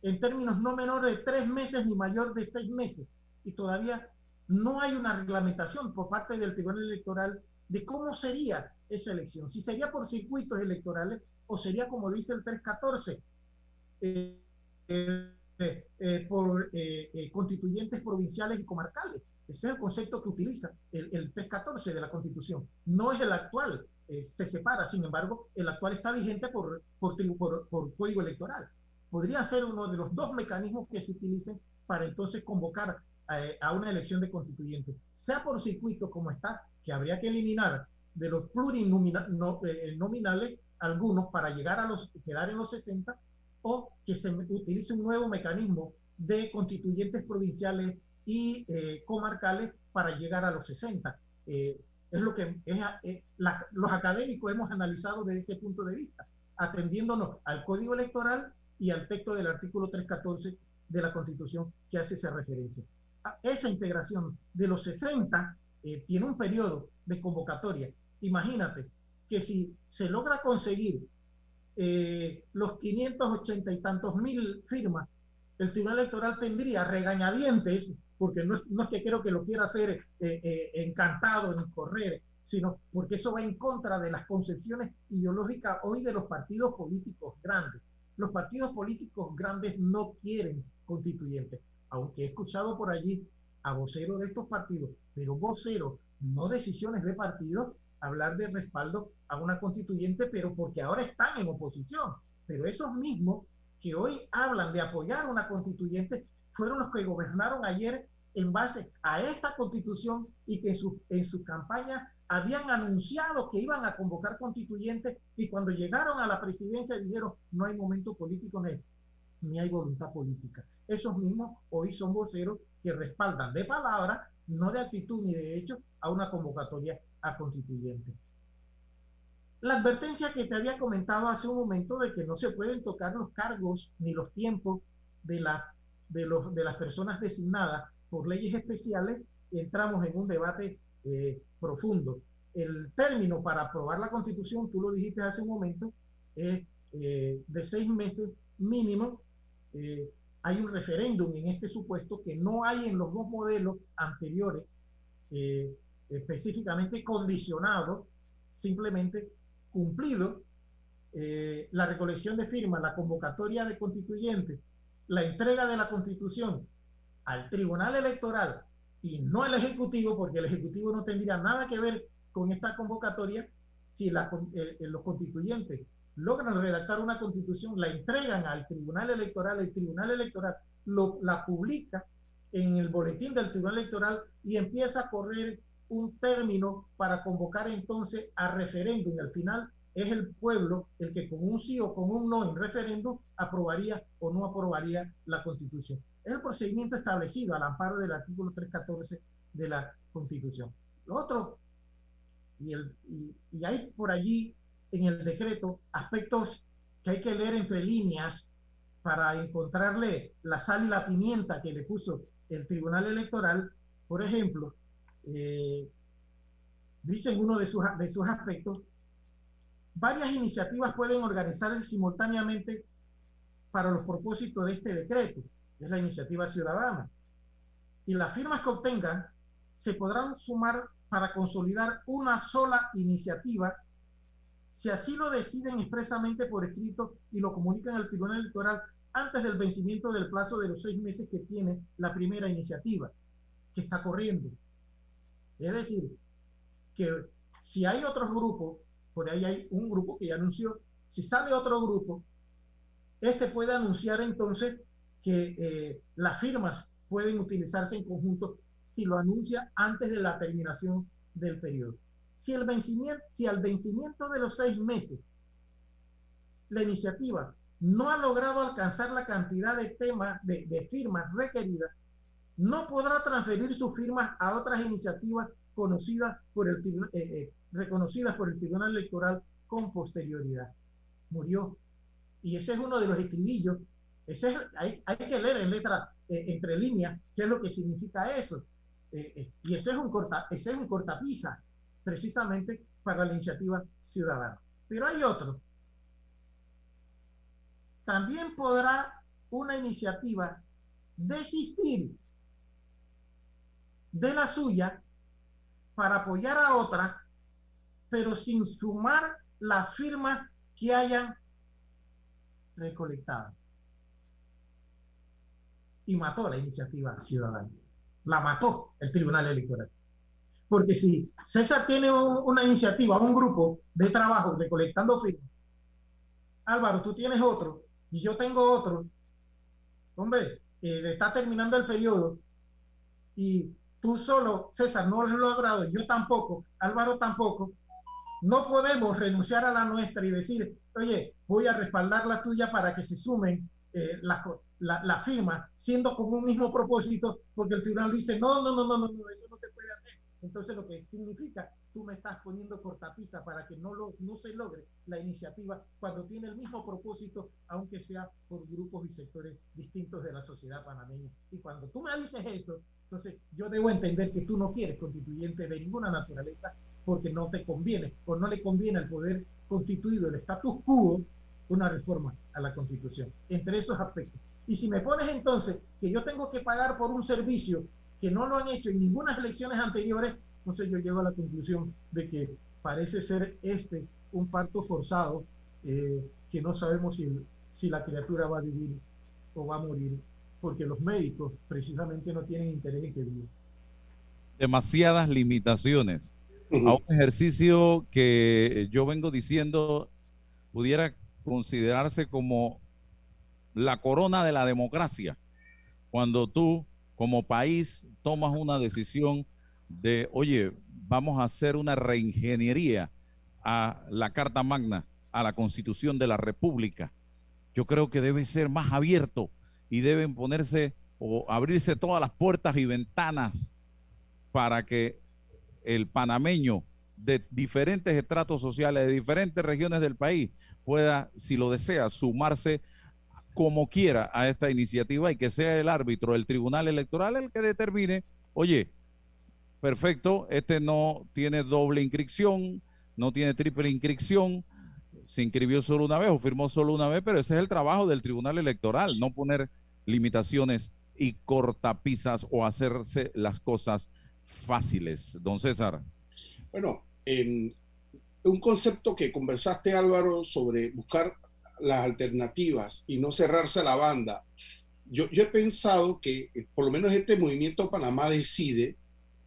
en términos no menores de tres meses ni mayor de seis meses. Y todavía no hay una reglamentación por parte del Tribunal Electoral de cómo sería esa elección. Si sería por circuitos electorales o sería como dice el 314, eh, eh, eh, por eh, eh, constituyentes provinciales y comarcales. Ese es el concepto que utiliza el, el 314 de la Constitución. No es el actual, eh, se separa. Sin embargo, el actual está vigente por, por, por, por código electoral. Podría ser uno de los dos mecanismos que se utilicen para entonces convocar eh, a una elección de constituyentes, sea por circuito como está, que habría que eliminar de los plurinominales algunos para llegar a los quedar en los 60 o que se utilice un nuevo mecanismo de constituyentes provinciales y eh, comarcales para llegar a los 60. Eh, es lo que es, eh, la- los académicos hemos analizado desde ese punto de vista, atendiéndonos al código electoral y al texto del artículo 314 de la Constitución que hace esa referencia. A esa integración de los 60 eh, tiene un periodo de convocatoria. Imagínate que si se logra conseguir eh, los 580 y tantos mil firmas, el Tribunal Electoral tendría regañadientes, porque no no es que creo que lo quiera hacer eh, eh, encantado ni correr, sino porque eso va en contra de las concepciones ideológicas hoy de los partidos políticos grandes. Los partidos políticos grandes no quieren constituyentes, aunque he escuchado por allí a voceros de estos partidos, pero voceros, no decisiones de partidos, hablar de respaldo a una constituyente, pero porque ahora están en oposición. Pero esos mismos que hoy hablan de apoyar una constituyente fueron los que gobernaron ayer en base a esta constitución y que en su, en su campaña habían anunciado que iban a convocar constituyentes y cuando llegaron a la presidencia dijeron no hay momento político ni, ni hay voluntad política. Esos mismos hoy son voceros que respaldan de palabra, no de actitud ni de hecho, a una convocatoria a constituyente. La advertencia que te había comentado hace un momento de que no se pueden tocar los cargos ni los tiempos de, la, de, los, de las personas designadas por leyes especiales, entramos en un debate eh, profundo. El término para aprobar la constitución, tú lo dijiste hace un momento, es eh, de seis meses mínimo. Eh, hay un referéndum en este supuesto que no hay en los dos modelos anteriores, eh, específicamente condicionado, simplemente cumplido eh, la recolección de firmas, la convocatoria de constituyentes, la entrega de la constitución al tribunal electoral y no al ejecutivo, porque el ejecutivo no tendría nada que ver con esta convocatoria si eh, eh, los constituyentes logran redactar una constitución, la entregan al tribunal electoral, el tribunal electoral lo, la publica en el boletín del tribunal electoral y empieza a correr un término para convocar entonces a referéndum. Al final es el pueblo el que con un sí o con un no en referéndum aprobaría o no aprobaría la constitución. El procedimiento establecido al amparo del artículo 314 de la constitución. Lo otro, y hay por allí en el decreto aspectos que hay que leer entre líneas para encontrarle la sal y la pimienta que le puso el Tribunal Electoral. Por ejemplo, eh, dice en uno de sus, de sus aspectos, varias iniciativas pueden organizarse simultáneamente para los propósitos de este decreto, es la iniciativa ciudadana. Y las firmas que obtengan se podrán sumar para consolidar una sola iniciativa si así lo deciden expresamente por escrito y lo comunican al Tribunal Electoral antes del vencimiento del plazo de los seis meses que tiene la primera iniciativa, que está corriendo. Es decir, que si hay otros grupos, por ahí hay un grupo que ya anunció, si sale otro grupo, este puede anunciar entonces que eh, las firmas pueden utilizarse en conjunto si lo anuncia antes de la terminación del periodo. Si, el vencimiento, si al vencimiento de los seis meses la iniciativa no ha logrado alcanzar la cantidad de temas, de, de firmas requeridas, no podrá transferir sus firmas a otras iniciativas conocidas por el, eh, eh, reconocidas por el Tribunal Electoral con posterioridad. Murió. Y ese es uno de los escribillos. Hay, hay que leer en letra eh, entre líneas qué es lo que significa eso. Eh, eh, y ese es un corta, ese es un cortapisa, precisamente para la iniciativa ciudadana. Pero hay otro. También podrá una iniciativa desistir de la suya para apoyar a otra, pero sin sumar las firmas que hayan recolectado. Y mató la iniciativa ciudadana. La mató el Tribunal Electoral. Porque si César tiene un- una iniciativa, un grupo de trabajo recolectando firmas, Álvaro, tú tienes otro y yo tengo otro, hombre, está terminando el periodo y tú solo, César, no lo has logrado, yo tampoco, Álvaro tampoco, no podemos renunciar a la nuestra y decir, oye, voy a respaldar la tuya para que se sumen eh, las co- la, firma, siendo con un mismo propósito, porque el tribunal dice, no, no, no, no, no, no, eso no se puede hacer. Entonces lo que significa, tú me estás poniendo cortapisa para que no, lo, no se logre la iniciativa cuando tiene el mismo propósito, aunque sea por grupos y sectores distintos de la sociedad panameña. Y cuando tú me dices eso, entonces yo debo entender que tú no quieres constituyente de ninguna naturaleza porque no te conviene o no le conviene al poder constituido, el status quo, una reforma a la constitución, entre esos aspectos. Y si me pones entonces que yo tengo que pagar por un servicio que no lo han hecho en ninguna elecciones anteriores, entonces yo llego a la conclusión de que parece ser este un parto forzado eh, que no sabemos si, si la criatura va a vivir o va a morir, porque los médicos precisamente no tienen interés en que viva. demasiadas limitaciones a un ejercicio que yo vengo diciendo pudiera considerarse como la corona de la democracia. Cuando tú como país tomas una decisión de, oye, vamos a hacer una reingeniería a la Carta Magna, a la Constitución de la República. Yo creo que debe ser más abierto y deben ponerse o abrirse todas las puertas y ventanas para que el panameño de diferentes estratos sociales, de diferentes regiones del país, pueda, si lo desea, sumarse como quiera a esta iniciativa y que sea el árbitro, el tribunal electoral, el que determine, oye, perfecto, este no tiene doble inscripción, no tiene triple inscripción, se inscribió solo una vez o firmó solo una vez, pero ese es el trabajo del Tribunal Electoral, no poner limitaciones y cortapisas o hacerse las cosas fáciles. Don César. Bueno, en un concepto que conversaste, Álvaro, sobre buscar las alternativas y no cerrarse a la banda. Yo, yo he pensado que eh, por lo menos este movimiento Panamá decide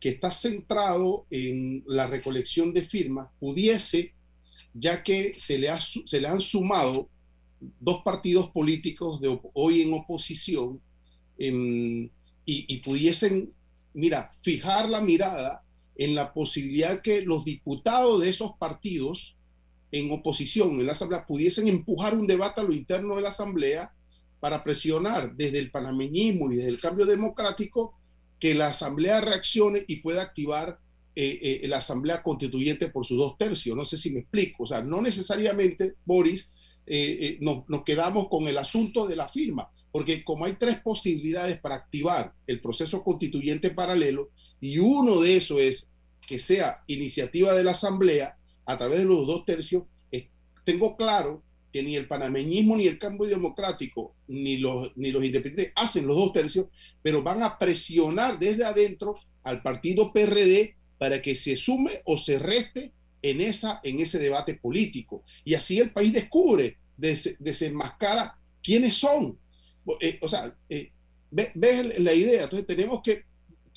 que está centrado en la recolección de firmas, pudiese, ya que se le, ha, se le han sumado dos partidos políticos de hoy en oposición em, y, y pudiesen, mira, fijar la mirada en la posibilidad que los diputados de esos partidos en oposición en la Asamblea pudiesen empujar un debate a lo interno de la Asamblea para presionar desde el panameñismo y desde el cambio democrático que la Asamblea reaccione y pueda activar eh, eh, la Asamblea Constituyente por sus dos tercios. No sé si me explico. O sea, no necesariamente, Boris, eh, eh, nos, nos quedamos con el asunto de la firma, porque como hay tres posibilidades para activar el proceso constituyente paralelo, y uno de esos es que sea iniciativa de la Asamblea a través de los dos tercios, tengo claro que ni el panameñismo, ni el cambio democrático, ni los, ni los independientes hacen los dos tercios, pero van a presionar desde adentro al partido PRD para que se sume o se reste en, esa, en ese debate político. Y así el país descubre, des- desenmascara quiénes son. Eh, o sea, eh, ve- ves la idea. Entonces tenemos que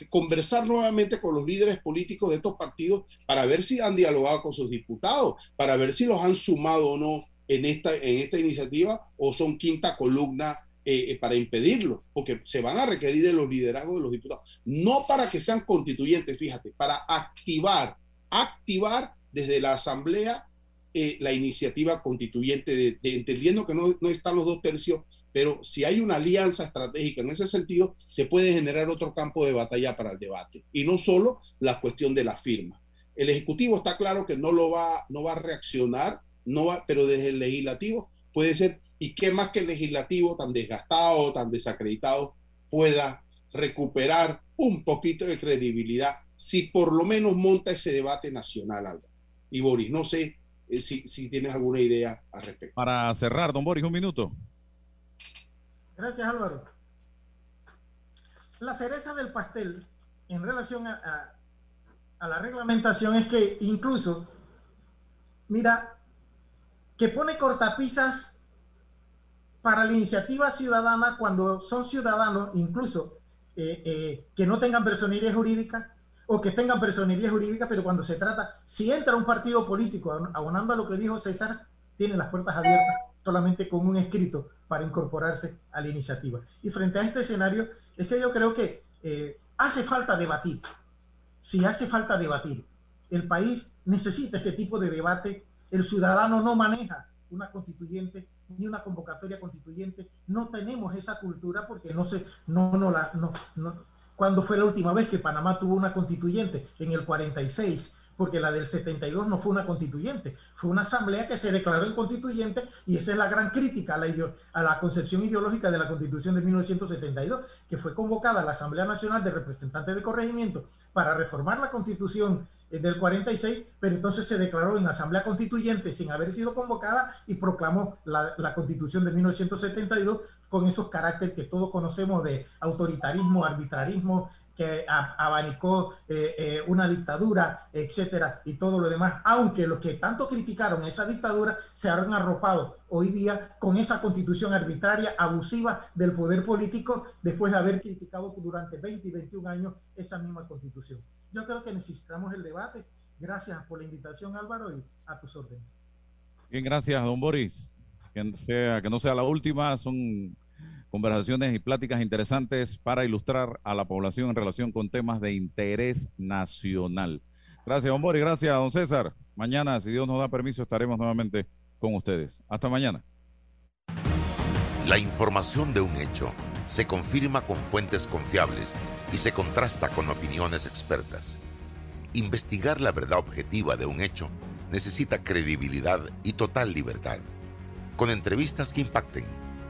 conversar nuevamente con los líderes políticos de estos partidos para ver si han dialogado con sus diputados, para ver si los han sumado o no en esta, en esta iniciativa o son quinta columna eh, eh, para impedirlo, porque se van a requerir de los liderazgos de los diputados, no para que sean constituyentes, fíjate, para activar, activar desde la Asamblea eh, la iniciativa constituyente, de, entendiendo que no, no están los dos tercios, pero si hay una alianza estratégica en ese sentido, se puede generar otro campo de batalla para el debate, y no solo la cuestión de la firma. El Ejecutivo está claro que no lo va, no va a reaccionar, no va, pero desde el Legislativo puede ser, y qué más que el Legislativo tan desgastado, tan desacreditado, pueda recuperar un poquito de credibilidad si por lo menos monta ese debate nacional, Álvaro. Y Boris, no sé eh, si, si tienes alguna idea al respecto. Para cerrar, don Boris, un minuto. Gracias, Álvaro. La cereza del pastel en relación a, la reglamentación es que incluso, mira, que pone cortapisas para la iniciativa ciudadana cuando son ciudadanos, incluso eh, eh, que no tengan personería jurídica o que tengan personería jurídica, pero cuando se trata, si entra un partido político, abonando a lo que dijo César, tiene las puertas abiertas solamente con un escrito para incorporarse a la iniciativa. Y frente a este escenario, es que yo creo que eh, hace falta debatir. Si hace falta debatir, el país necesita este tipo de debate. El ciudadano no maneja una constituyente ni una convocatoria constituyente. No tenemos esa cultura porque no se, no, no la, no, no. ¿Cuándo fue la última vez que Panamá tuvo una constituyente? En el 46 porque la del 72 no fue una constituyente, fue una asamblea que se declaró en constituyente y esa es la gran crítica a la, a concepción ideológica de la constitución de 1972, que fue convocada la Asamblea Nacional de Representantes de Corregimiento para reformar la constitución eh, del 46, pero entonces se declaró en asamblea constituyente sin haber sido convocada y proclamó la, la constitución de 1972 con esos caracteres que todos conocemos de autoritarismo, arbitrarismo, que abanicó eh, eh, una dictadura, etcétera, y todo lo demás, aunque los que tanto criticaron esa dictadura se han arropado hoy día con esa constitución arbitraria, abusiva del poder político, después de haber criticado durante 20 y 21 años esa misma constitución. Yo creo que necesitamos el debate. Gracias por la invitación, Álvaro, y a tus órdenes. Bien, gracias, don Boris. Que no sea la última, son conversaciones y pláticas interesantes para ilustrar a la población en relación con temas de interés nacional. Gracias, don Boris. Gracias, don César. Mañana, si Dios nos da permiso, estaremos nuevamente con ustedes. Hasta mañana. La información de un hecho se confirma con fuentes confiables y se contrasta con opiniones expertas. Investigar la verdad objetiva de un hecho necesita credibilidad y total libertad. Con entrevistas que impacten,